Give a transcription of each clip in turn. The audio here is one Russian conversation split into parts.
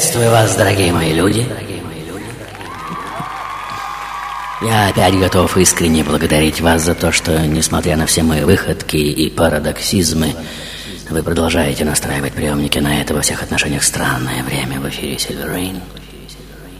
Приветствую вас, дорогие мои люди. Я опять готов искренне благодарить вас за то, что, несмотря на все мои выходки и парадоксизмы, вы продолжаете настраивать приемники на это во всех отношениях странное время в эфире Silver Rain.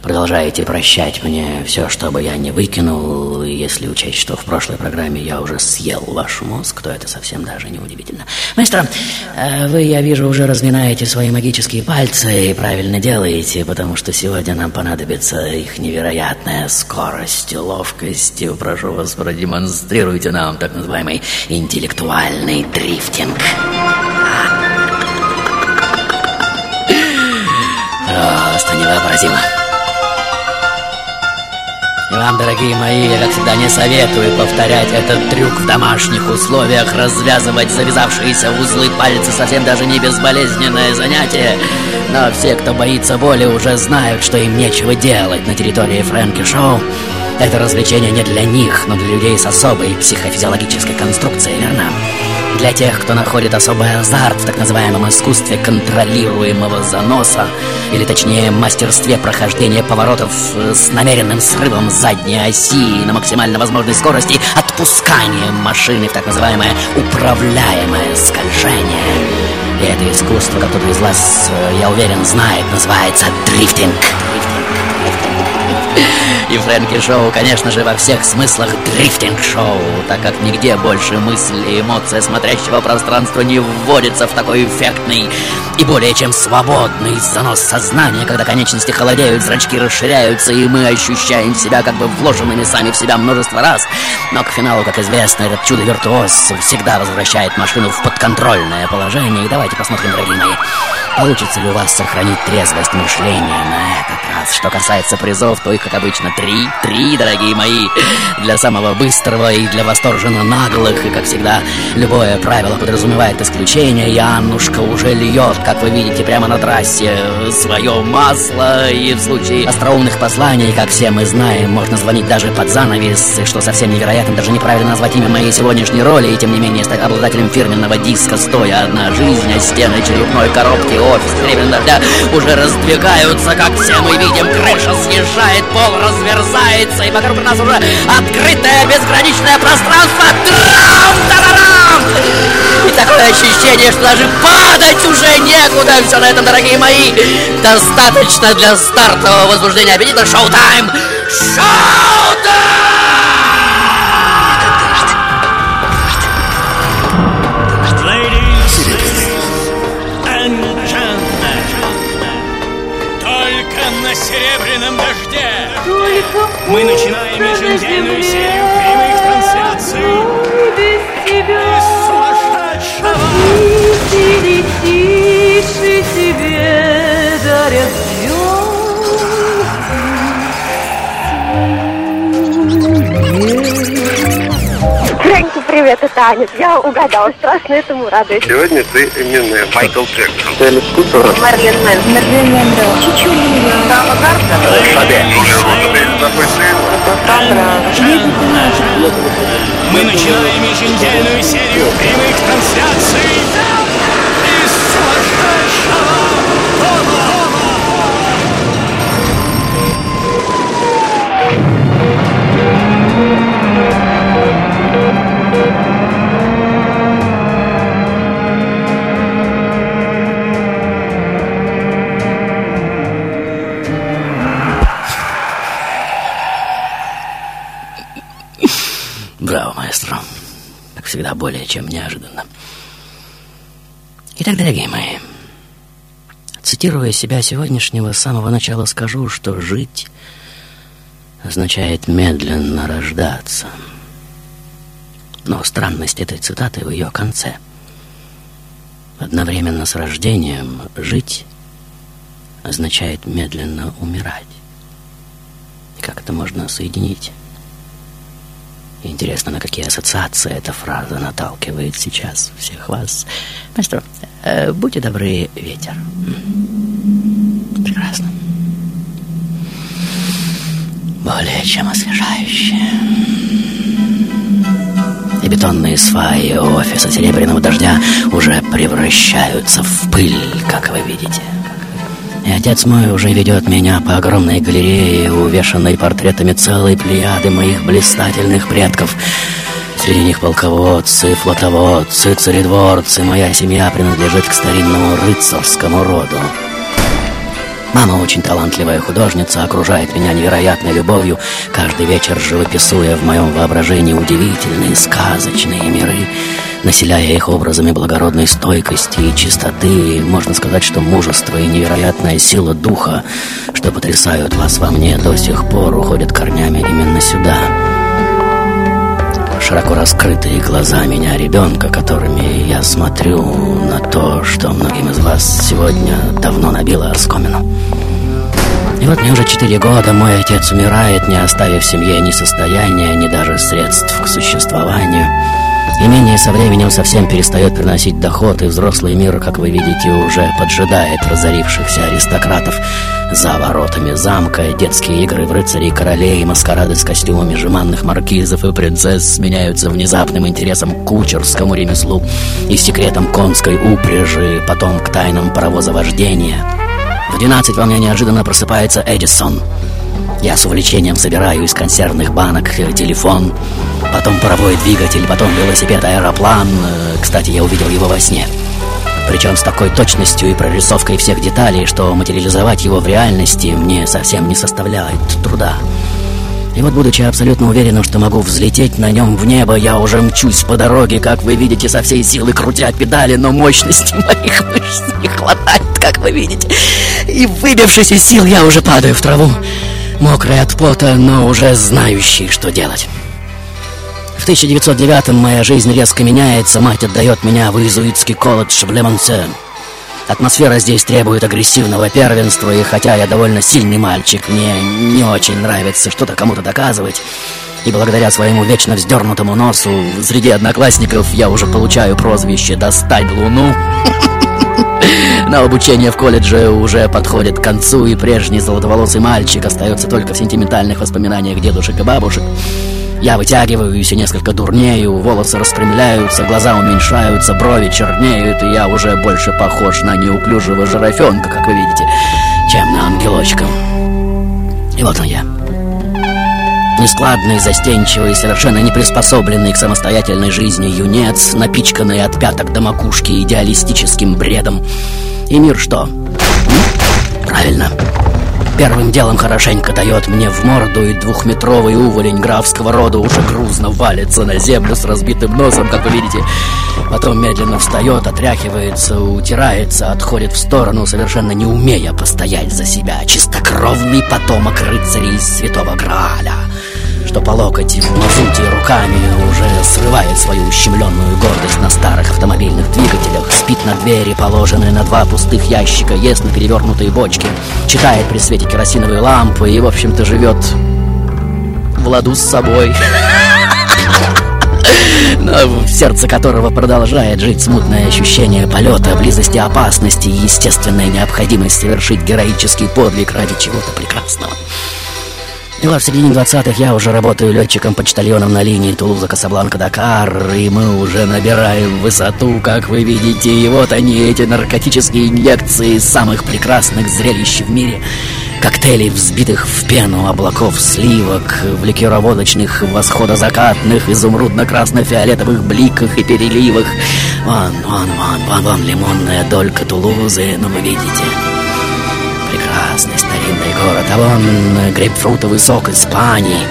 Продолжаете прощать мне все, что бы я не выкинул, если учесть, что в прошлой программе я уже съел ваш мозг, то это совсем даже не удивительно. Маэстро, э, вы, я вижу, уже разминаете свои магические пальцы и правильно делаете, потому что сегодня нам понадобится их невероятная скорость и ловкость. Прошу вас, продемонстрируйте нам так называемый интеллектуальный дрифтинг. Просто невообразимо. И вам, дорогие мои, я, как всегда, не советую повторять этот трюк в домашних условиях, развязывать завязавшиеся узлы пальцы совсем даже не безболезненное занятие. Но все, кто боится боли, уже знают, что им нечего делать на территории Фрэнки Шоу. Это развлечение не для них, но для людей с особой психофизиологической конструкцией, верно? Для тех, кто находит особый азарт в так называемом искусстве контролируемого заноса, или точнее мастерстве прохождения поворотов э, с намеренным срывом задней оси на максимально возможной скорости, отпусканием машины в так называемое управляемое скольжение. И это искусство, кто-то из вас, э, я уверен, знает, называется дрифтинг. И Фрэнки Шоу, конечно же, во всех смыслах дрифтинг-шоу, так как нигде больше мысль и эмоция смотрящего пространства не вводится в такой эффектный и более чем свободный занос сознания, когда конечности холодеют, зрачки расширяются, и мы ощущаем себя как бы вложенными сами в себя множество раз. Но к финалу, как известно, этот чудо-виртуоз всегда возвращает машину в подконтрольное положение. И давайте посмотрим, дорогие мои, получится ли у вас сохранить трезвость мышления на этот раз. Что касается призов, то их, как обычно, три, три, дорогие мои, для самого быстрого и для восторженно наглых. И, как всегда, любое правило подразумевает исключение. И Аннушка уже льет, как вы видите, прямо на трассе свое масло. И в случае остроумных посланий, как все мы знаем, можно звонить даже под занавес, что совсем невероятно, даже неправильно назвать имя моей сегодняшней роли, и тем не менее стать обладателем фирменного диска «Стоя одна жизнь», а стены черепной коробки офис времен дождя уже раздвигаются, как все мы видим, крыша съезжает, пол разверзается, и вокруг нас уже открытое безграничное пространство. Трам! Тарарам! И такое ощущение, что даже падать уже некуда. Все на этом, дорогие мои. Достаточно для стартового возбуждения аппетита. Шоу-тайм! Шоу-тайм! And серебряном дожде. Мы начинаем еженедельную серию прямых трансляций Фрэнки, привет, это Аня. Я угадала, страшно этому радуюсь. Сегодня ты Эминем, Майкл Джексон. Мерлин Мэн. Мерлин Монро. Чичулина. Сава Мы начинаем еженедельную серию прямых трансляций чем неожиданно. Итак, дорогие мои, цитируя себя сегодняшнего, с самого начала скажу, что жить означает медленно рождаться. Но странность этой цитаты в ее конце. Одновременно с рождением жить означает медленно умирать. Как это можно соединить? Интересно, на какие ассоциации эта фраза наталкивает сейчас всех вас. Мастер, э, будьте добры, ветер. Прекрасно. Более чем освежающе. И бетонные сваи офиса Серебряного Дождя уже превращаются в пыль, как вы видите. И отец мой уже ведет меня по огромной галерее, увешанной портретами целой плеяды моих блистательных предков. Среди них полководцы, флотоводцы, царедворцы. Моя семья принадлежит к старинному рыцарскому роду. Мама очень талантливая художница, окружает меня невероятной любовью, каждый вечер живописуя в моем воображении удивительные, сказочные миры населяя их образами благородной стойкости и чистоты, можно сказать, что мужество и невероятная сила духа, что потрясают вас во мне, до сих пор уходят корнями именно сюда. Широко раскрытые глаза меня, ребенка, которыми я смотрю на то, что многим из вас сегодня давно набило оскомину. И вот мне уже четыре года мой отец умирает, не оставив семье ни состояния, ни даже средств к существованию. Имение со временем совсем перестает приносить доход, и взрослый мир, как вы видите, уже поджидает разорившихся аристократов. За воротами замка детские игры в рыцарей королей, маскарады с костюмами жеманных маркизов и принцесс сменяются внезапным интересом к кучерскому ремеслу и секретам конской упряжи, потом к тайнам паровозовождения. В 12 во мне неожиданно просыпается Эдисон — я с увлечением собираю из консервных банок э, телефон, потом паровой двигатель, потом велосипед, аэроплан. Э, кстати, я увидел его во сне. Причем с такой точностью и прорисовкой всех деталей, что материализовать его в реальности мне совсем не составляет труда. И вот, будучи абсолютно уверенным, что могу взлететь на нем в небо, я уже мчусь по дороге, как вы видите, со всей силы крутя педали, но мощности моих мышц не хватает, как вы видите. И выбившись из сил, я уже падаю в траву мокрый от пота, но уже знающий, что делать. В 1909-м моя жизнь резко меняется, мать отдает меня в иезуитский колледж в Лемонсе. Атмосфера здесь требует агрессивного первенства, и хотя я довольно сильный мальчик, мне не очень нравится что-то кому-то доказывать. И благодаря своему вечно вздернутому носу среди одноклассников я уже получаю прозвище «Достать Луну». Но обучение в колледже уже подходит к концу, и прежний золотоволосый мальчик остается только в сентиментальных воспоминаниях дедушек и бабушек. Я вытягиваюсь и несколько дурнею, волосы распрямляются, глаза уменьшаются, брови чернеют, и я уже больше похож на неуклюжего жирафенка, как вы видите, чем на ангелочка. И вот он я. Нескладный, застенчивый, совершенно не приспособленный к самостоятельной жизни юнец, напичканный от пяток до макушки идеалистическим бредом. И мир что? Правильно. Первым делом хорошенько дает мне в морду, и двухметровый уволень графского рода уже грузно валится на землю с разбитым носом, как вы видите. Потом медленно встает, отряхивается, утирается, отходит в сторону, совершенно не умея постоять за себя. Чистокровный потомок рыцарей Святого Грааля что по локоть в мазуте руками уже срывает свою ущемленную гордость на старых автомобильных двигателях, спит на двери, положенные на два пустых ящика, ест на перевернутые бочки, читает при свете керосиновой лампы и, в общем-то, живет в ладу с собой. Но в сердце которого продолжает жить смутное ощущение полета, близости опасности и естественная необходимость совершить героический подвиг ради чего-то прекрасного. И вот в середине 20-х я уже работаю летчиком-почтальоном на линии Тулуза-Касабланка-Дакар, и мы уже набираем высоту, как вы видите, и вот они, эти наркотические инъекции самых прекрасных зрелищ в мире. Коктейлей, взбитых в пену облаков сливок, в ликероводочных восходозакатных, изумрудно-красно-фиолетовых бликах и переливах. Вон, вон, вон, вон, вон лимонная долька Тулузы, ну вы видите прекрасный старинный город, а вон грейпфрутовый сок Испании.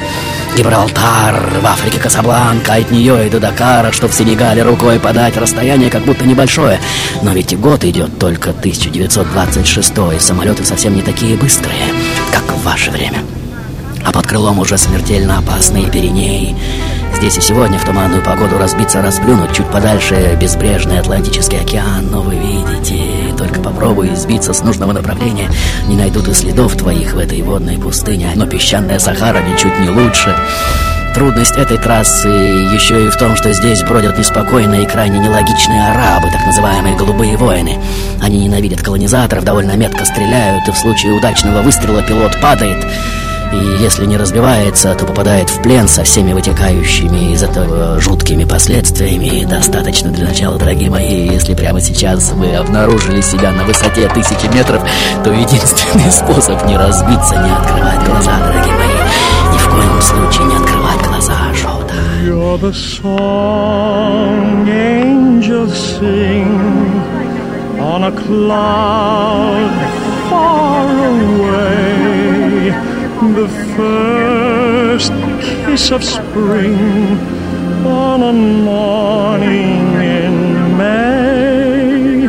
Гибралтар, в Африке Касабланка, от нее и до Дакара, что в Сенегале рукой подать, расстояние как будто небольшое. Но ведь и год идет только 1926, и самолеты совсем не такие быстрые, как в ваше время. А под крылом уже смертельно опасные Пиренеи. Здесь и сегодня в туманную погоду разбиться, расплюнуть чуть подальше безбрежный Атлантический океан. Но вы видите, только попробуй сбиться с нужного направления, не найдут и следов твоих в этой водной пустыне. Но песчаная Сахара ничуть не лучше. Трудность этой трассы еще и в том, что здесь бродят неспокойные и крайне нелогичные арабы, так называемые «голубые воины». Они ненавидят колонизаторов, довольно метко стреляют, и в случае удачного выстрела пилот падает – и если не разбивается, то попадает в плен со всеми вытекающими из этого жуткими последствиями. Достаточно для начала, дорогие мои, если прямо сейчас вы обнаружили себя на высоте тысячи метров, то единственный способ не разбиться, не открывать глаза, дорогие мои. Ни в коем случае не открывать глаза, Шоута. You're the song angels sing on a cloud far away. The first kiss of spring on a morning in May.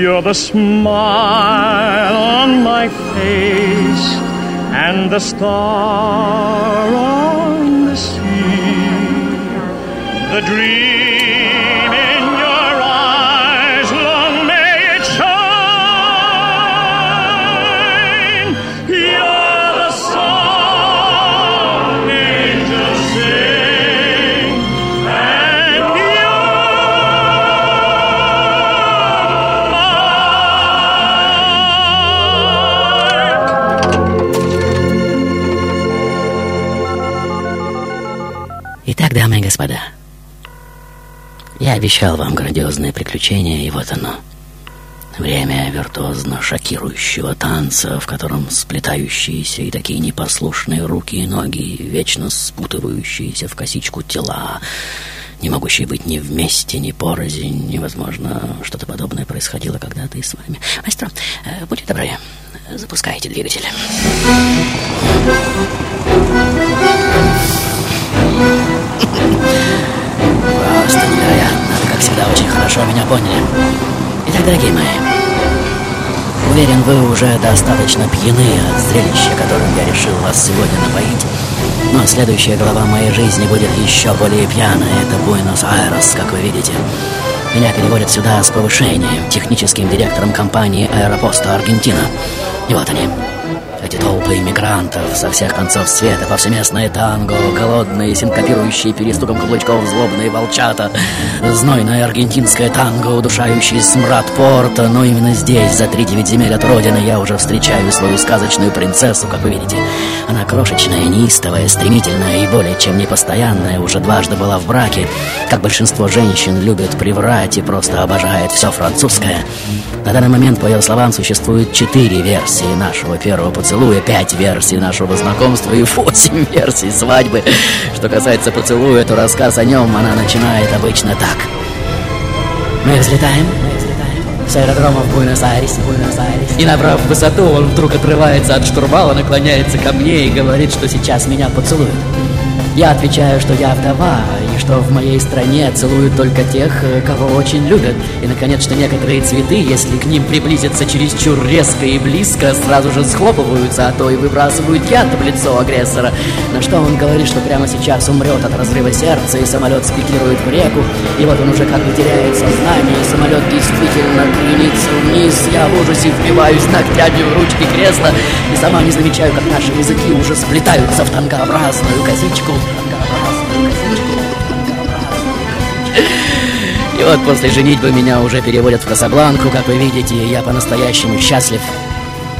You're the smile on my face and the star on the sea. The dream господа, я обещал вам грандиозное приключение, и вот оно. Время виртуозно шокирующего танца, в котором сплетающиеся и такие непослушные руки и ноги, вечно спутывающиеся в косичку тела, не могущие быть ни вместе, ни порознь, невозможно, что-то подобное происходило когда-то и с вами. Мастер, э, будьте добры, запускайте двигатель. Как всегда, очень хорошо меня поняли. Итак, дорогие мои, уверен, вы уже достаточно пьяны от зрелища, которым я решил вас сегодня напоить. Но следующая глава моей жизни будет еще более пьяная. Это Буэнос-Айрес, как вы видите. Меня переводят сюда с повышением, техническим директором компании «Аэропоста Аргентина». И вот они, эти толпы иммигрантов со всех концов света, повсеместное танго, голодные, синкопирующие перестуком каблучков злобные волчата, знойное аргентинское танго, удушающий смрад порта, но именно здесь, за три девять земель от родины, я уже встречаю свою сказочную принцессу, как вы видите. Она крошечная, неистовая, стремительная и более чем непостоянная, уже дважды была в браке, как большинство женщин любят приврать и просто обожает все французское. На данный момент, по ее словам, существует четыре версии нашего первого поцелуя, пять версий нашего знакомства и восемь версий свадьбы. Что касается поцелуя, то рассказ о нем она начинает обычно так. Мы взлетаем, с аэродрома в Буэнос-Айрес, Буэнос-Айрес. И набрав высоту, он вдруг отрывается от штурвала, наклоняется ко мне и говорит, что сейчас меня поцелует. Я отвечаю, что я вдова, что в моей стране целуют только тех, э, кого очень любят. И, наконец, что некоторые цветы, если к ним приблизиться чересчур резко и близко, сразу же схлопываются, а то и выбрасывают яд в лицо агрессора. На что он говорит, что прямо сейчас умрет от разрыва сердца, и самолет спикирует в реку. И вот он уже как бы теряет сознание, и самолет действительно кренится вниз. Я в ужасе впиваюсь ногтями в ручки кресла, и сама не замечаю, как наши языки уже сплетаются в танкообразную косичку. Танкообразную И вот после женитьбы меня уже переводят в Касабланку, как вы видите, я по-настоящему счастлив.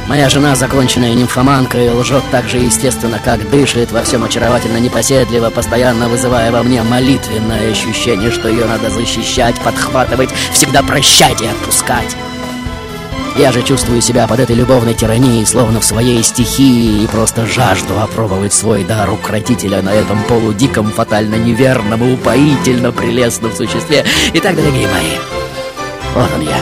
Моя жена законченная нимфоманка и лжет так же естественно, как дышит, во всем очаровательно непоседливо, постоянно вызывая во мне молитвенное ощущение, что ее надо защищать, подхватывать, всегда прощать и отпускать. Я же чувствую себя под этой любовной тиранией, словно в своей стихии, и просто жажду опробовать свой дар укротителя на этом полудиком, фатально неверном и упоительно прелестном существе. Итак, дорогие мои, вот он я.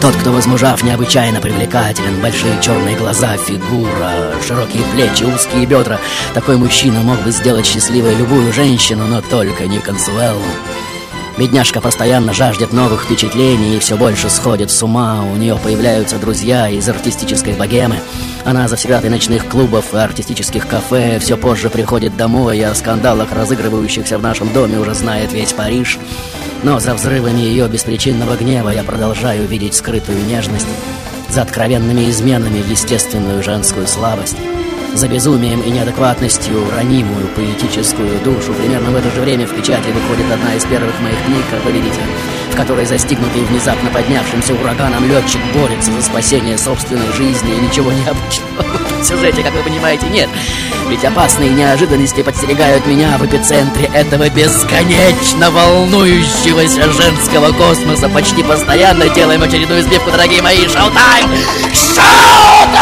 Тот, кто возмужав, необычайно привлекателен Большие черные глаза, фигура, широкие плечи, узкие бедра Такой мужчина мог бы сделать счастливой любую женщину, но только не Консуэлу Бедняжка постоянно жаждет новых впечатлений и все больше сходит с ума. У нее появляются друзья из артистической богемы. Она завсегдатой ночных клубов и артистических кафе все позже приходит домой, и о скандалах, разыгрывающихся в нашем доме, уже знает весь Париж. Но за взрывами ее беспричинного гнева я продолжаю видеть скрытую нежность, за откровенными изменами естественную женскую слабость за безумием и неадекватностью ранимую поэтическую душу. Примерно в это же время в печати выходит одна из первых моих книг, как вы видите, в которой застигнутый внезапно поднявшимся ураганом летчик борется за спасение собственной жизни и ничего необычного в сюжете, как вы понимаете, нет. Ведь опасные неожиданности подстерегают меня в эпицентре этого бесконечно волнующегося женского космоса. Почти постоянно делаем очередную сбивку, дорогие мои. Шоу-тайм! Шоу-тайм!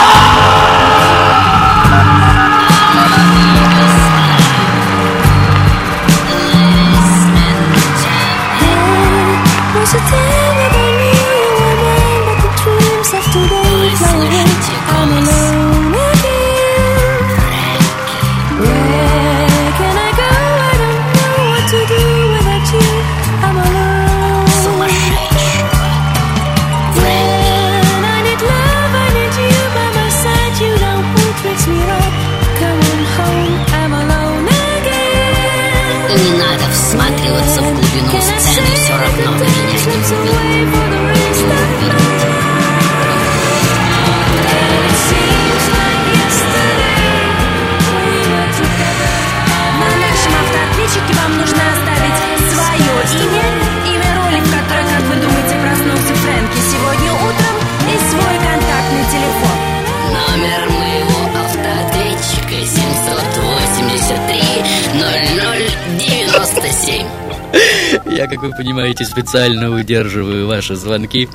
Как вы понимаете, специально удерживаю ваши звонки,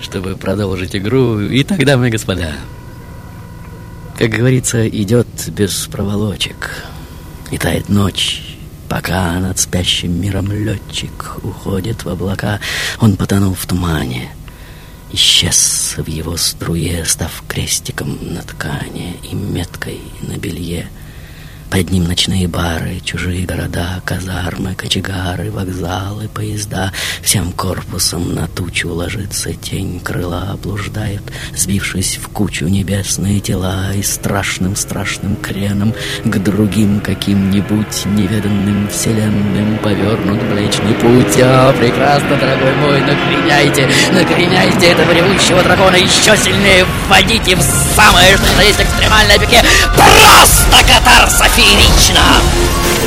чтобы продолжить игру. И тогда, мои господа, как говорится, идет без проволочек. И тает ночь, пока над спящим миром летчик уходит в облака. Он потонул в тумане, исчез в его струе, став крестиком на ткани и меткой на белье — под ним ночные бары, чужие города, казармы, кочегары, вокзалы, поезда. Всем корпусом на тучу ложится тень, крыла блуждают, сбившись в кучу небесные тела и страшным-страшным креном к другим каким-нибудь неведанным вселенным повернут Млечный Путь. А, прекрасно, дорогой мой, накреняйте, накреняйте этого ревущего дракона еще сильнее, вводите в самое, что есть экстремальное пике. Просто катарсофи! Феерично!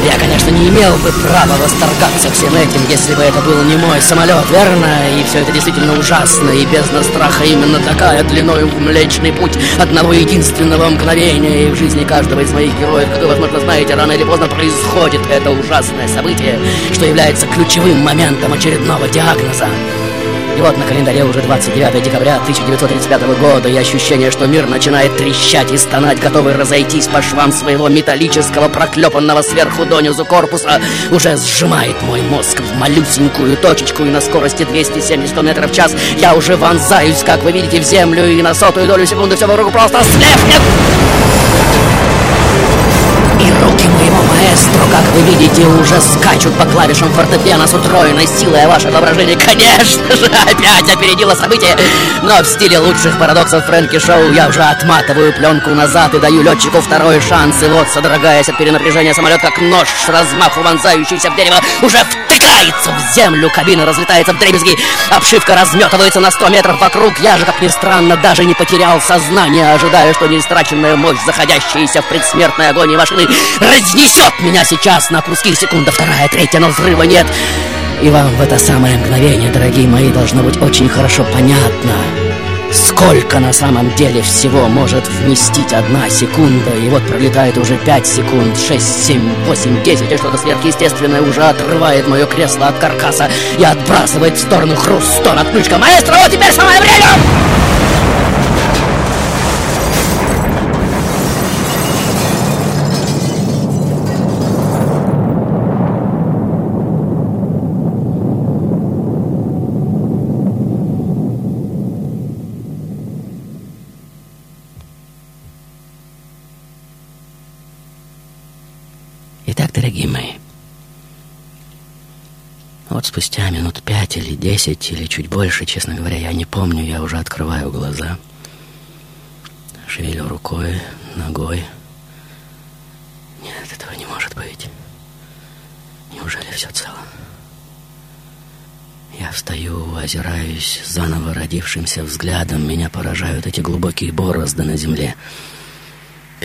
Я, конечно, не имел бы права восторгаться всем этим, если бы это был не мой самолет, верно? И все это действительно ужасно, и бездна страха именно такая, длиной в Млечный Путь одного единственного мгновения. И в жизни каждого из моих героев, как вы, возможно, знаете, рано или поздно происходит это ужасное событие, что является ключевым моментом очередного диагноза. И вот на календаре уже 29 декабря 1935 года, и ощущение, что мир начинает трещать и стонать, готовый разойтись по швам своего металлического, проклепанного сверху донизу корпуса, уже сжимает мой мозг в малюсенькую точечку, и на скорости 270 км в час я уже вонзаюсь, как вы видите, в землю, и на сотую долю секунды все вокруг просто слепнет! И руки моего маэстро, как вы видите, уже скачут по клавишам фортепиано с утроенной силой, а ваше воображение, конечно же, опять опередило события. Но в стиле лучших парадоксов Фрэнки Шоу я уже отматываю пленку назад и даю летчику второй шанс. И вот, содрогаясь от перенапряжения, самолет, как нож с размаху вонзающийся в дерево, уже втыкается в землю, кабина разлетается в дребезги, обшивка разметывается на 100 метров вокруг. Я же, как ни странно, даже не потерял сознание, ожидая, что неистраченная мощь, заходящаяся в предсмертной агонии машины, разнесет меня сейчас на куски секунда, вторая, третья, но взрыва нет. И вам в это самое мгновение, дорогие мои, должно быть очень хорошо понятно, сколько на самом деле всего может вместить одна секунда. И вот пролетает уже пять секунд, шесть, семь, восемь, десять, и что-то сверхъестественное уже отрывает мое кресло от каркаса и отбрасывает в сторону хрустон от ключка. Маэстро, теперь самое время! Дорогие мои, вот спустя минут пять или десять, или чуть больше, честно говоря, я не помню, я уже открываю глаза, шевелю рукой, ногой. Нет, этого не может быть. Неужели все цело? Я встаю, озираюсь, заново родившимся взглядом. Меня поражают эти глубокие борозды на земле.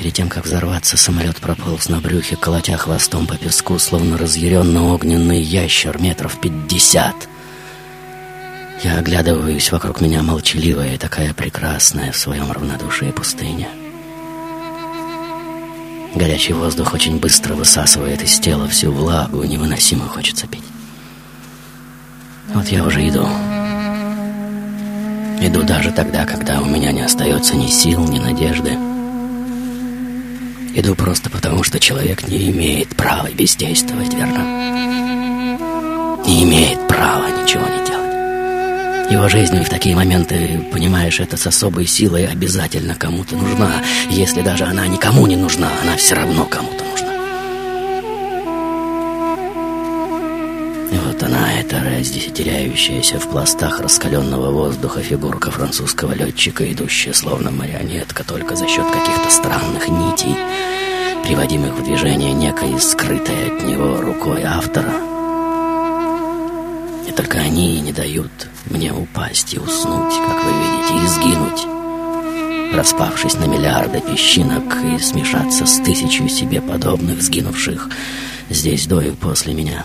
Перед тем, как взорваться, самолет прополз на брюхе, колотя хвостом по песку, словно разъяренный огненный ящер метров пятьдесят. Я оглядываюсь, вокруг меня молчаливая такая прекрасная в своем равнодушии пустыня. Горячий воздух очень быстро высасывает из тела всю влагу, невыносимо хочется пить. Вот я уже иду. Иду даже тогда, когда у меня не остается ни сил, ни надежды. Иду просто потому, что человек не имеет права бездействовать, верно? Не имеет права ничего не делать. Его жизнь в такие моменты, понимаешь, это с особой силой обязательно кому-то нужна. Если даже она никому не нужна, она все равно кому-то нужна. Эта раздесятеряющаяся в пластах раскаленного воздуха фигурка французского летчика, идущая словно марионетка только за счет каких-то странных нитей, приводимых в движение некой скрытой от него рукой автора. И только они не дают мне упасть и уснуть, как вы видите, и сгинуть, распавшись на миллиарды песчинок и смешаться с тысячью себе подобных, сгинувших здесь до и после меня.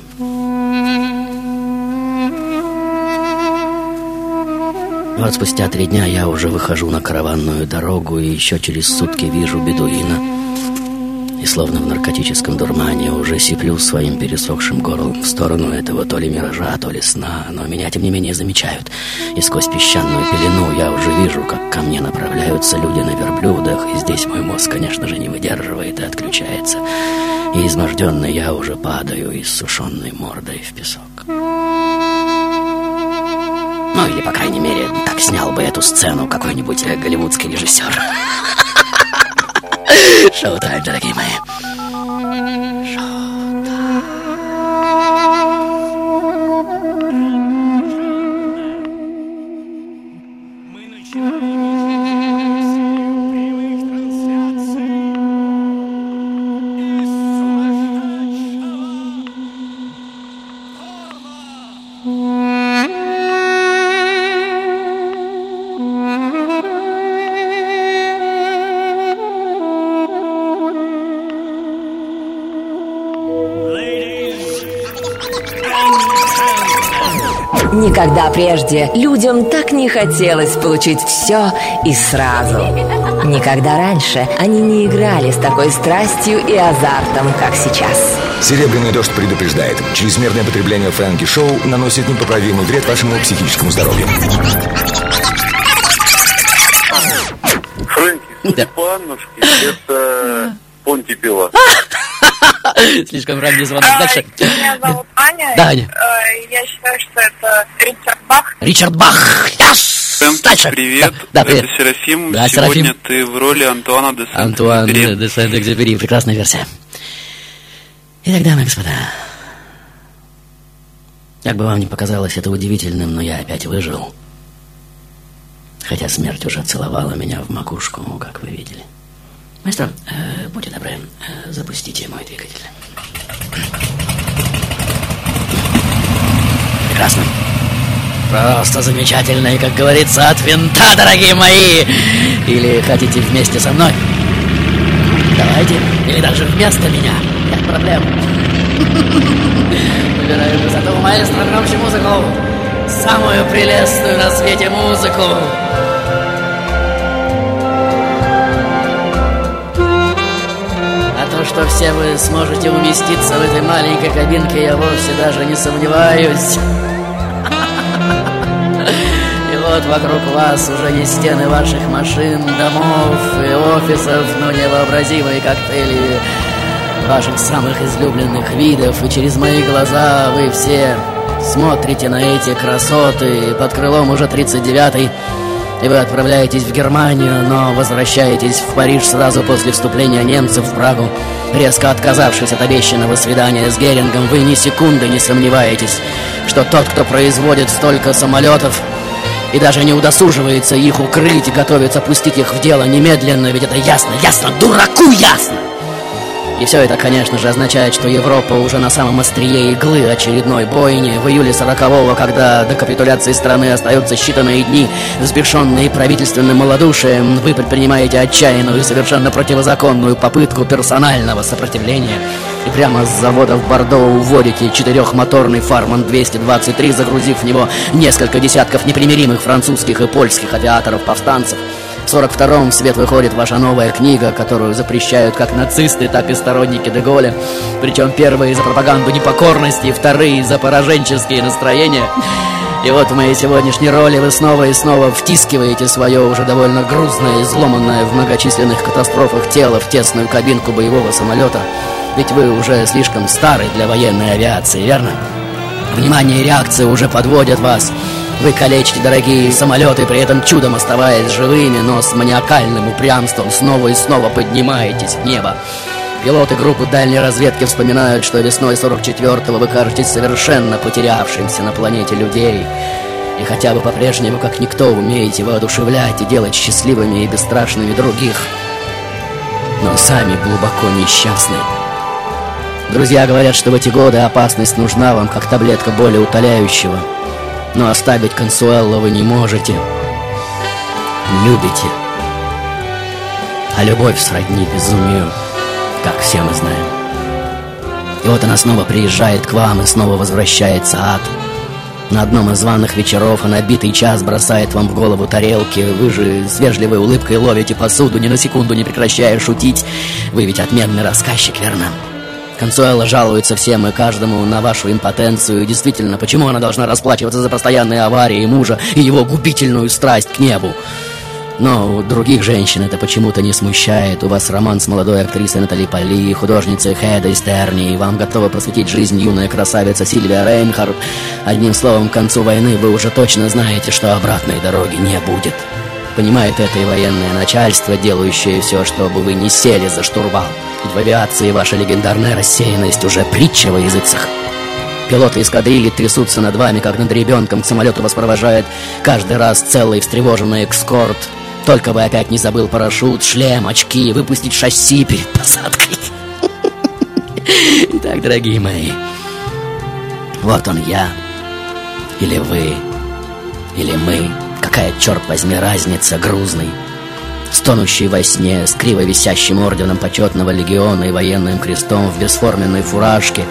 Вот спустя три дня я уже выхожу на караванную дорогу и еще через сутки вижу бедуина. И словно в наркотическом дурмане уже сиплю своим пересохшим горлом в сторону этого то ли миража, то ли сна. Но меня, тем не менее, замечают. И сквозь песчаную пелену я уже вижу, как ко мне направляются люди на верблюдах. И здесь мой мозг, конечно же, не выдерживает и отключается. И изможденный я уже падаю иссушенной мордой в песок. Ну, или, по крайней мере, так снял бы эту сцену какой-нибудь э, голливудский режиссер. Шоу-тайм, дорогие мои. Никогда прежде людям так не хотелось получить все и сразу. Никогда раньше они не играли с такой страстью и азартом, как сейчас. Серебряный дождь предупреждает. Чрезмерное потребление Фрэнки Шоу наносит непоправимый вред вашему психическому здоровью. Фрэнки, судя Да. по Аннушке, это Понти пила. Слишком ранний звонок. Дальше. Меня зовут Аня. Да, Аня. Э, Я считаю, что это Ричард Бах. Ричард Бах. Yes! Дальше. Привет, Да, да, привет. это Серафим. Да, Сегодня Серафим. ты в роли Антуана де Антуан Сент-Экзюпери. де Сент-Экзюпери. Прекрасная версия. Итак, дамы и господа. Как бы вам ни показалось это удивительным, но я опять выжил. Хотя смерть уже целовала меня в макушку, как вы видели. Маэстро, э, будьте добры, э, запустите мой двигатель. Прекрасно. Просто замечательно, как говорится, от винта, дорогие мои! Или хотите вместе со мной? Давайте, или даже вместо меня. Нет проблем. Выбираю высоту маэстро громче музыку. Самую прелестную на свете музыку. Все вы сможете уместиться в этой маленькой кабинке, я вовсе даже не сомневаюсь. И вот вокруг вас уже не стены ваших машин, домов и офисов, но невообразимые коктейли ваших самых излюбленных видов. И через мои глаза вы все смотрите на эти красоты под крылом уже 39-й И вы отправляетесь в Германию, но возвращаетесь в Париж сразу после вступления немцев в Прагу. Резко отказавшись от обещанного свидания с Герингом, вы ни секунды не сомневаетесь, что тот, кто производит столько самолетов, и даже не удосуживается их укрыть и готовится пустить их в дело немедленно, ведь это ясно, ясно, дураку ясно! И все это, конечно же, означает, что Европа уже на самом острие иглы очередной бойни. В июле 40-го, когда до капитуляции страны остаются считанные дни, взбешенные правительственным малодушием, вы предпринимаете отчаянную и совершенно противозаконную попытку персонального сопротивления. И прямо с завода в Бордо уводите четырехмоторный Фарман 223, загрузив в него несколько десятков непримиримых французских и польских авиаторов-повстанцев. В 42-м в свет выходит ваша новая книга, которую запрещают как нацисты, так и сторонники Деголя. Причем первые за пропаганду непокорности, вторые за пораженческие настроения. И вот в моей сегодняшней роли вы снова и снова втискиваете свое уже довольно грузное, изломанное в многочисленных катастрофах тело в тесную кабинку боевого самолета. Ведь вы уже слишком старый для военной авиации, верно? Внимание и реакция уже подводят вас. Вы калечите дорогие самолеты, при этом чудом оставаясь живыми, но с маниакальным упрямством снова и снова поднимаетесь в небо. Пилоты группы дальней разведки вспоминают, что весной 44-го вы кажетесь совершенно потерявшимся на планете людей. И хотя вы по-прежнему, как никто, умеете воодушевлять и делать счастливыми и бесстрашными других, но сами глубоко несчастны. Друзья говорят, что в эти годы опасность нужна вам, как таблетка более утоляющего – но оставить Консуэлло вы не можете. Любите. А любовь сродни безумию, как все мы знаем. И вот она снова приезжает к вам и снова возвращается ад. На одном из званых вечеров она битый час бросает вам в голову тарелки. Вы же с вежливой улыбкой ловите посуду, ни на секунду не прекращая шутить. Вы ведь отменный рассказчик, верно? Консуэла жалуется всем и каждому на вашу импотенцию. Действительно, почему она должна расплачиваться за постоянные аварии мужа и его губительную страсть к небу? Но у других женщин это почему-то не смущает. У вас роман с молодой актрисой Натали Поли, художницей Хедой Стерни, и вам готова посвятить жизнь юная красавица Сильвия Рейнхард. Одним словом, к концу войны вы уже точно знаете, что обратной дороги не будет. Понимает это и военное начальство, делающее все, чтобы вы не сели за штурвал. Ведь в авиации ваша легендарная рассеянность уже притча во языцах. Пилоты эскадрильи трясутся над вами, как над ребенком. К самолету вас провожает каждый раз целый встревоженный экскорт. Только бы опять не забыл парашют, шлем, очки, выпустить шасси перед посадкой. Итак, дорогие мои, вот он я, или вы, или мы. Какая, черт возьми, разница, грузный, стонущий во сне, с криво висящим орденом почетного легиона и военным крестом в бесформенной фуражке,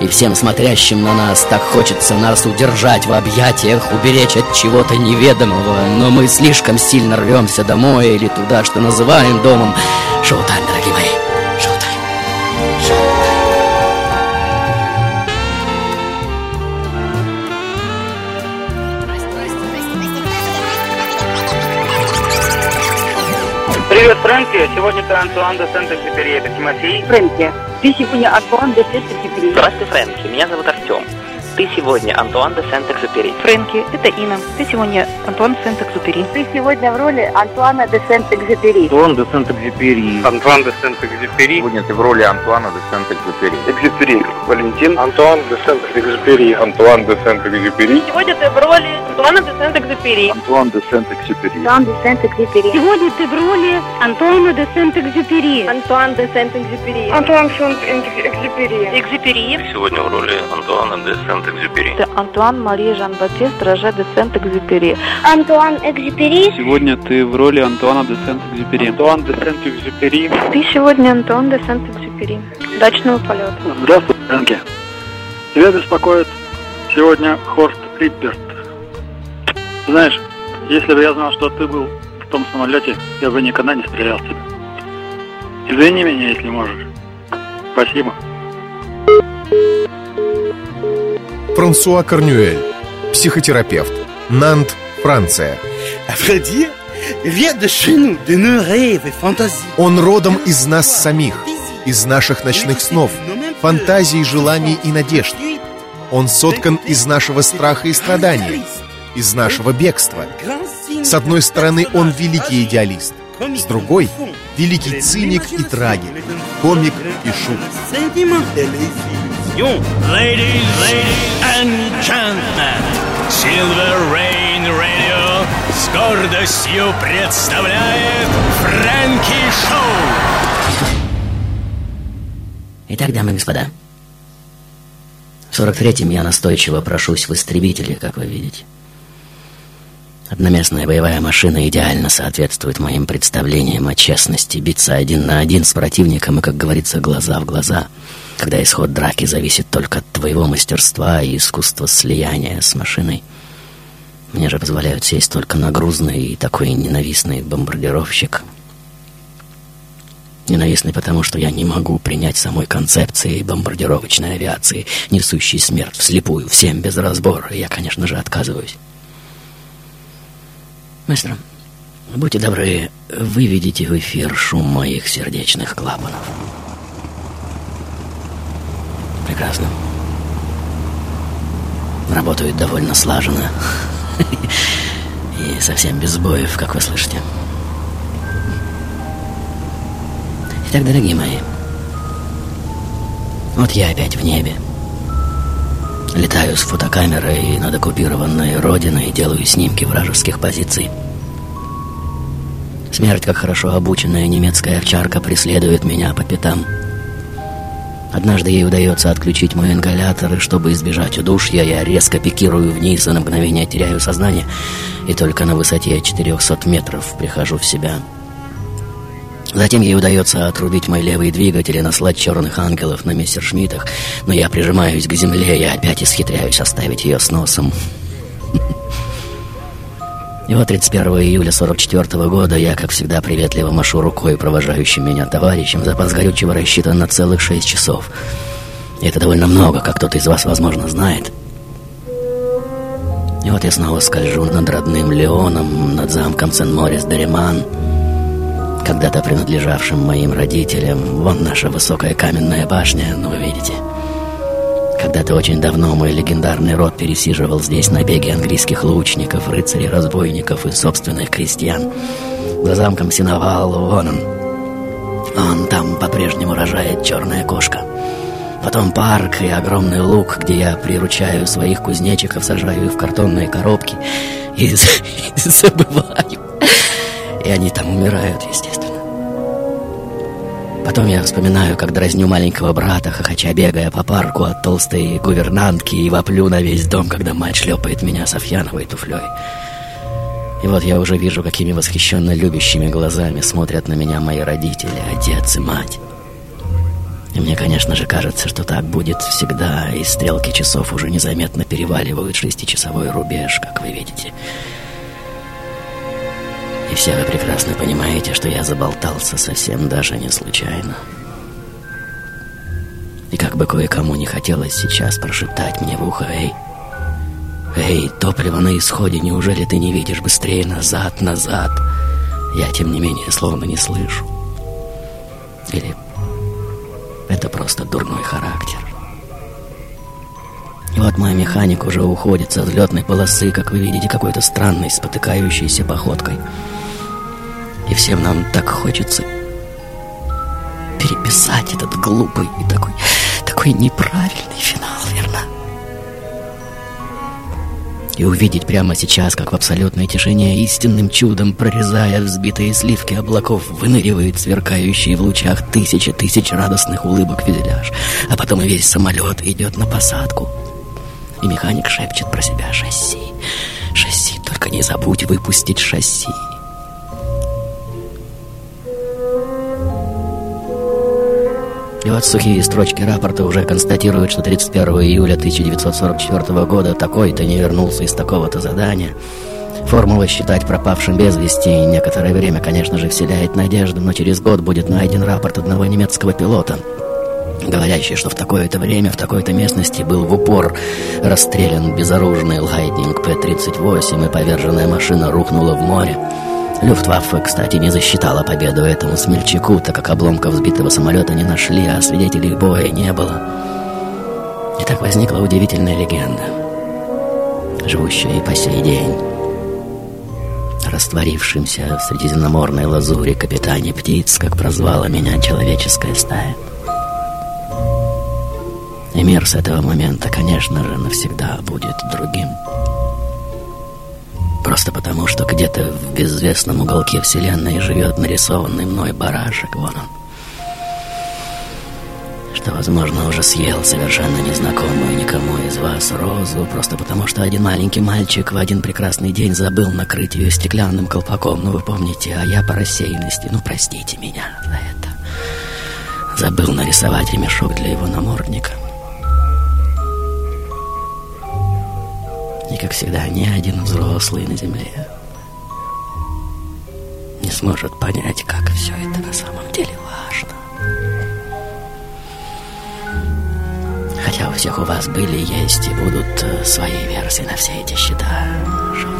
и всем смотрящим на нас так хочется нас удержать в объятиях, уберечь от чего-то неведомого, но мы слишком сильно рвемся домой или туда, что называем домом. Шоу-тайм, дорогие мои, Привет, Фрэнки. Сегодня ты Антуан де Сент-Экзюпери. Это Тимофей. Фрэнки, ты сегодня Антуан де Сент-Экзюпери. Здравствуй, Фрэнки. Меня зовут Артем. Ты сегодня Антуан де Сент-Экзюпери. Фрэнки, это Инна. Ты сегодня Антуан Сент-Экзюпери. Ты сегодня в роли Антуана де Сент-Экзюпери. Антуан де Сент-Экзюпери. Антуан де Сент-Экзюпери. Сегодня ты в роли Антуана де Сент-Экзюпери. Экзюпери. Валентин. Антуан де Сент-Экзюпери. Антуан де Сент-Экзюпери. Сегодня ты в роли Антуана де Сент-Экзюпери. Антуан де Сент-Экзюпери. Антуан де Сент-Экзюпери. Сегодня ты в роли Антуана де Сент-Экзюпери. Антуан де Сент-Экзюпери. Антуан Сент-Экзюпери. Экзюпери. Сегодня в роли Антуана де Сент-Экзюпери. Антуан Мария Жан-Батист Роже де Сент-Экзюпери. Антуан Экзюпери. Сегодня ты в роли Антуана де Сент-Экзюпери. Антуан де Сент-Экзюпери. Ты сегодня Антуан де Сент-Экзюпери. Удачного полета. Здравствуй, Фрэнки. Тебя беспокоит сегодня Хорст Рипперт. Знаешь, если бы я знал, что ты был в том самолете, я бы никогда не стрелял в тебя. Извини меня, если можешь. Спасибо. Франсуа Корнюэль, психотерапевт, Нант, Франция. Он родом из нас самих, из наших ночных снов, фантазий, желаний и надежд. Он соткан из нашего страха и страдания, из нашего бегства. С одной стороны, он великий идеалист, с другой — великий циник и трагик, комик и шут. Ladies, ladies and Silver Rain Radio с гордостью представляет Фрэнки Шоу. Итак, дамы и господа, в 43-м я настойчиво прошусь в истребители, как вы видите. Одноместная боевая машина идеально соответствует моим представлениям о честности. Биться один на один с противником и, как говорится, глаза в глаза, когда исход драки зависит только от твоего мастерства и искусства слияния с машиной. Мне же позволяют сесть только на грузный и такой ненавистный бомбардировщик. Ненавистный потому, что я не могу принять самой концепции бомбардировочной авиации, несущей смерть вслепую, всем без разбора. Я, конечно же, отказываюсь. Мастер, будьте добры, выведите в эфир шум моих сердечных клапанов. Прекрасно. Работают довольно слаженно. И совсем без сбоев, как вы слышите. Итак, дорогие мои, вот я опять в небе. Летаю с фотокамерой над оккупированной родиной и делаю снимки вражеских позиций. Смерть, как хорошо обученная немецкая овчарка, преследует меня по пятам. Однажды ей удается отключить мой ингалятор, и чтобы избежать удушья, я резко пикирую вниз и на мгновение теряю сознание, и только на высоте 400 метров прихожу в себя. Затем ей удается отрубить мой левый двигатель и наслать черных ангелов на мессершмиттах, но я прижимаюсь к земле и опять исхитряюсь оставить ее с носом. И вот 31 июля 44 года я, как всегда, приветливо машу рукой провожающим меня товарищам. Запас горючего рассчитан на целых 6 часов. И это довольно много, как кто-то из вас, возможно, знает. И вот я снова скольжу над родным Леоном, над замком Сен-Морис-Дереман, когда-то принадлежавшим моим родителям. Вон наша высокая каменная башня, ну вы видите. Когда-то очень давно мой легендарный род пересиживал здесь набеги английских лучников, рыцарей, разбойников и собственных крестьян. За замком Синовал, вон он. Он там по-прежнему рожает черная кошка. Потом парк и огромный луг, где я приручаю своих кузнечиков, сажаю их в картонные коробки и, и забываю. И они там умирают, естественно. Потом я вспоминаю, как дразню маленького брата, хохоча бегая по парку от толстой гувернантки и воплю на весь дом, когда мать шлепает меня софьяновой туфлей. И вот я уже вижу, какими восхищенно любящими глазами смотрят на меня мои родители, отец и мать. И мне, конечно же, кажется, что так будет всегда, и стрелки часов уже незаметно переваливают шестичасовой рубеж, как вы видите. И все вы прекрасно понимаете, что я заболтался совсем даже не случайно. И как бы кое-кому не хотелось сейчас прошептать мне в ухо «Эй, эй, топливо на исходе, неужели ты не видишь быстрее назад, назад?» Я, тем не менее, словно не слышу. Или это просто дурной характер. И вот мой механик уже уходит со взлетной полосы, как вы видите, какой-то странной, спотыкающейся походкой. И всем нам так хочется переписать этот глупый и такой, такой неправильный финал, верно? И увидеть прямо сейчас, как в абсолютной тишине, истинным чудом, прорезая взбитые сливки облаков, выныривает сверкающий в лучах тысячи тысяч радостных улыбок фюзеляж, а потом весь самолет идет на посадку. И механик шепчет про себя «Шасси, шасси, только не забудь выпустить шасси». И вот сухие строчки рапорта уже констатируют, что 31 июля 1944 года такой-то не вернулся из такого-то задания. Формула считать пропавшим без вести некоторое время, конечно же, вселяет надежду, но через год будет найден рапорт одного немецкого пилота, говорящий, что в такое-то время, в такой-то местности был в упор расстрелян безоружный Lightning П-38, и поверженная машина рухнула в море. Люфтваффе, кстати, не засчитала победу этому смельчаку, так как обломков сбитого самолета не нашли, а свидетелей боя не было. И так возникла удивительная легенда, живущая и по сей день. растворившимся в средиземноморной лазуре капитане птиц, как прозвала меня человеческая стая. И мир с этого момента, конечно же, навсегда будет другим. Просто потому, что где-то в безвестном уголке Вселенной живет нарисованный мной барашек, вон он. Что, возможно, уже съел совершенно незнакомую никому из вас розу, просто потому, что один маленький мальчик в один прекрасный день забыл накрыть ее стеклянным колпаком. Ну, вы помните, а я по рассеянности, ну, простите меня за это. Забыл нарисовать ремешок для его намордника. И, как всегда, ни один взрослый на земле не сможет понять, как все это на самом деле важно. Хотя у всех у вас были, есть и будут э, свои версии на все эти счета. Шоу-тайм,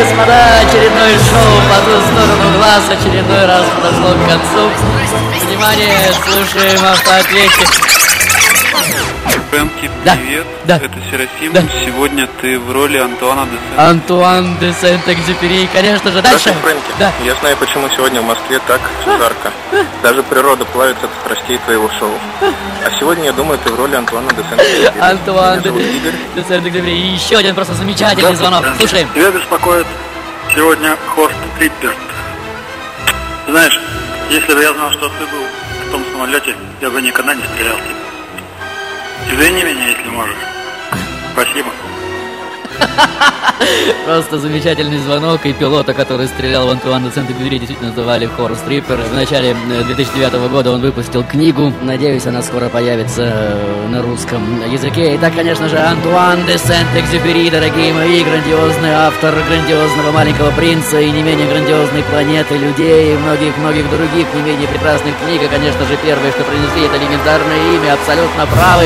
господа, очередное шоу по ту сторону глаз очередной раз подошло к концу. Внимание, слушаем автоответчик. Фрэнки, Да, привет. да. Это Серафим. Да. Сегодня ты в роли Антуана де Сен. Антуан де Сент-Экзюпери, конечно же. Дальше. Фрэнки. Да. Я знаю, почему сегодня в Москве так жарко. Даже природа плавится от страстей твоего шоу. А сегодня, я думаю, ты в роли Антуана де Сент-Экзюпери. Антуан де Сент-Экзюпери. И еще один просто замечательный звонок. Слушаем. Тебя беспокоит сегодня Хорст Рипперт. Знаешь, если бы я знал, что ты был в том самолете, я бы никогда не стрелял в тебя. Извини меня, если можешь. Спасибо. Просто замечательный звонок, и пилота, который стрелял в Антуана Сент-Экзюпери, действительно называли Хорст Риппер. В начале э, 2009 года он выпустил книгу. Надеюсь, она скоро появится э, на русском языке. Итак, конечно же, Антуан де Сент-Экзюпери, дорогие мои, грандиозный автор грандиозного «Маленького принца» и не менее грандиозной «Планеты людей» и многих-многих других не менее прекрасных книг. И, конечно же, первое, что принесли, это легендарное имя, абсолютно правы.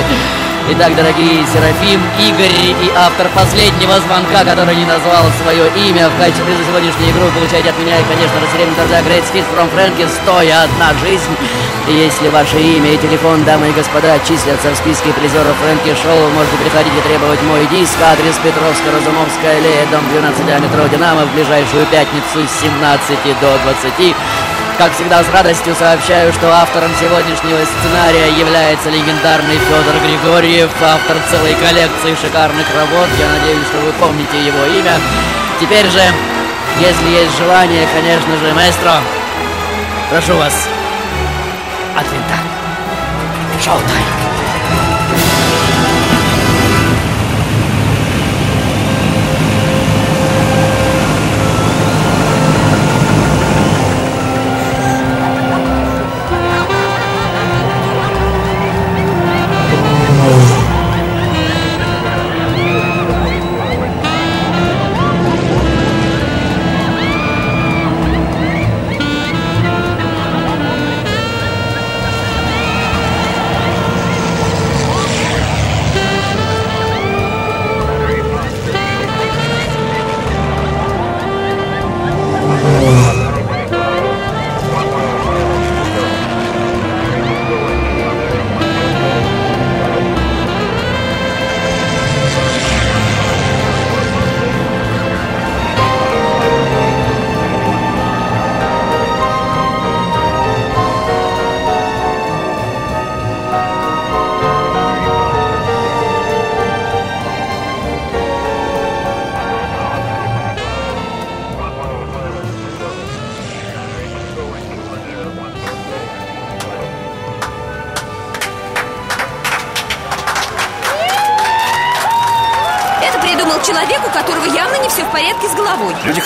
Итак, дорогие Серафим, Игорь и автор последнего звонка, который не назвал свое имя в качестве за сегодняшнюю игру, получаете от меня и, конечно, серебряный торжа Great Skits from Frankie, стоя одна жизнь. И если ваше имя и телефон, дамы и господа, числятся в списке призеров Фрэнки Шоу, вы можете приходить и требовать мой диск, адрес Петровско-Разумовская аллея, дом 12 а метро Динамо, в ближайшую пятницу с 17 до 20. Как всегда, с радостью сообщаю, что автором сегодняшнего сценария является легендарный Федор Григорьев, автор целой коллекции шикарных работ. Я надеюсь, что вы помните его имя. Теперь же, если есть желание, конечно же, маэстро, прошу вас, от винта. Шоу-тайм.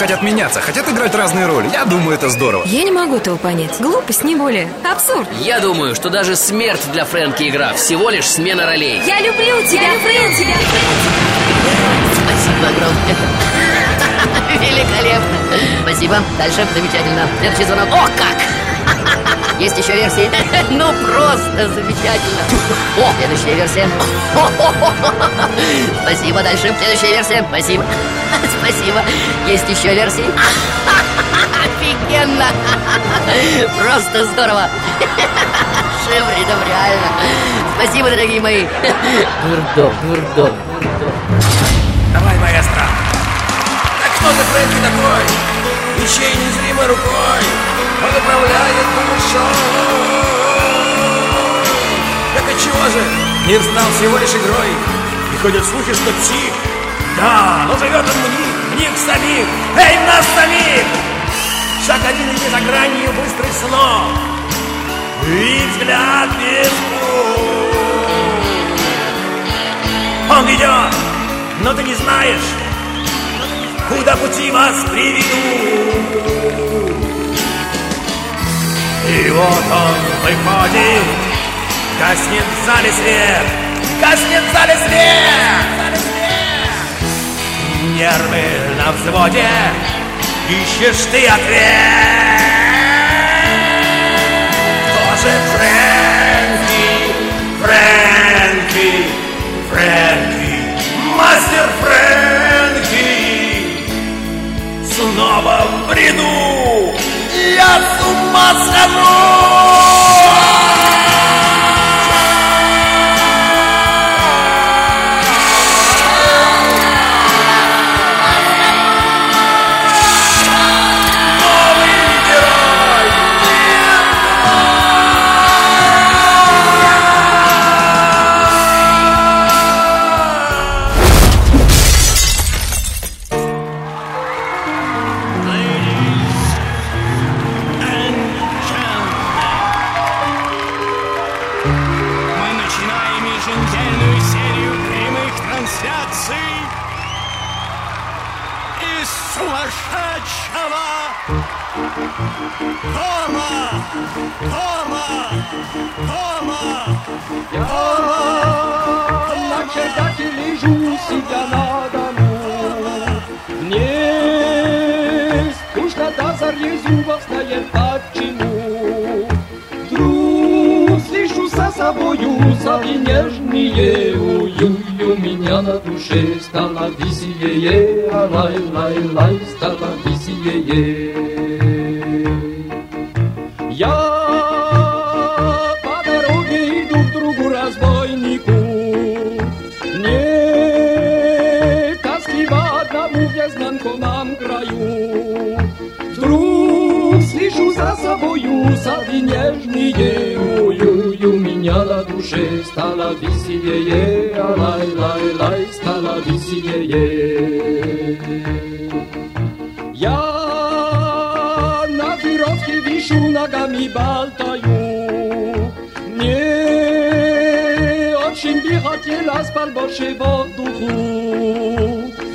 Хотят меняться, хотят играть разные роли. Я думаю, это здорово. Я не могу этого понять. Глупость, не более. Абсурд. Я думаю, что даже смерть для Фрэнки игра всего лишь смена ролей. Я люблю тебя, Фрэнки. Спасибо огромное. Великолепно. Спасибо. Дальше. Замечательно. Следующий звонок. О, как! Есть еще версии? Ну, просто замечательно. О, следующая версия. Спасибо. Дальше. Следующая версия. Спасибо. Спасибо. Есть еще версии? Офигенно. Просто здорово. Шевридов, реально. Спасибо, дорогие мои. Дурдом, дурдом. Давай, маэстро. Так кто ты, Фрэнки, такой? Ничей незримой рукой. Он управляет душой Так чего же? Мир стал всего лишь игрой? И ходят слухи, что псих Да, но живет он в них, в них самих. Эй, нас самих! Шаг один иди за гранью быстрый снов И взгляд песку Он ведет, но ты не знаешь Куда пути вас приведут И вот он выходит Гаснет в зале свет. Гаснет в зале свет. Нервы на взводе. Ищешь ты ответ. Кто же Фрэнки, Фрэнки, Фрэнки. Мастер Фрэнки Снова в бреду Я с ума Мы из сумасшедшего дома! Дома! Дома! Я на чердаке лежу, сидя на дому. Мне скучно до зари зубов знает почему. Слышу за нежные, ой-ой, у меня на душе стало веселее, а лай-лай-лай стало веселее. Я по дороге иду к другу разбойнику. Не тоскливо одному в незнакомом краю. Вдруг слышу за собою зови нежные, меня на душе стало веселее, а лай-лай-лай стало веселее. Я на веревке вишу, ногами болтаю. Мне очень бы хотелось побольше воздуху.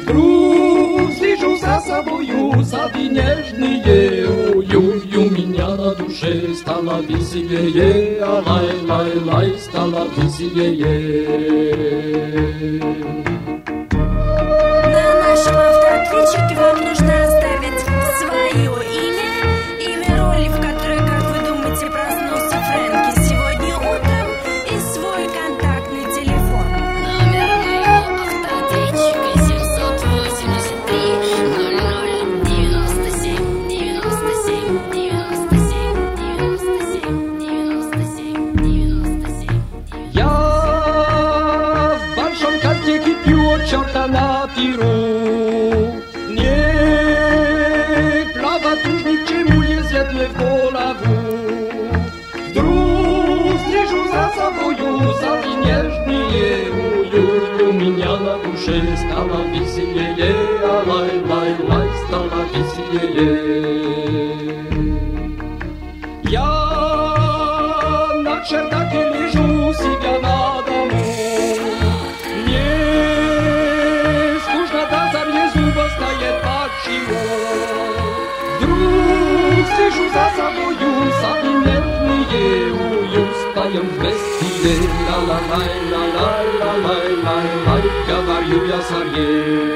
Вдруг слежу за собою, зови нежные, ой-ой, у меня на душе стало веселее, а лай-лай-лай стало веселее. На меня на душе стало веселее, лай, лай, лай, стало веселее. Я на чердаке лежу себя на дому, мне скучно до зарье зуба стоит почему. Вдруг сижу за собою современные уют, поем вместе, ла-ла-лай, ла-лай, ла-лай. 又要上演。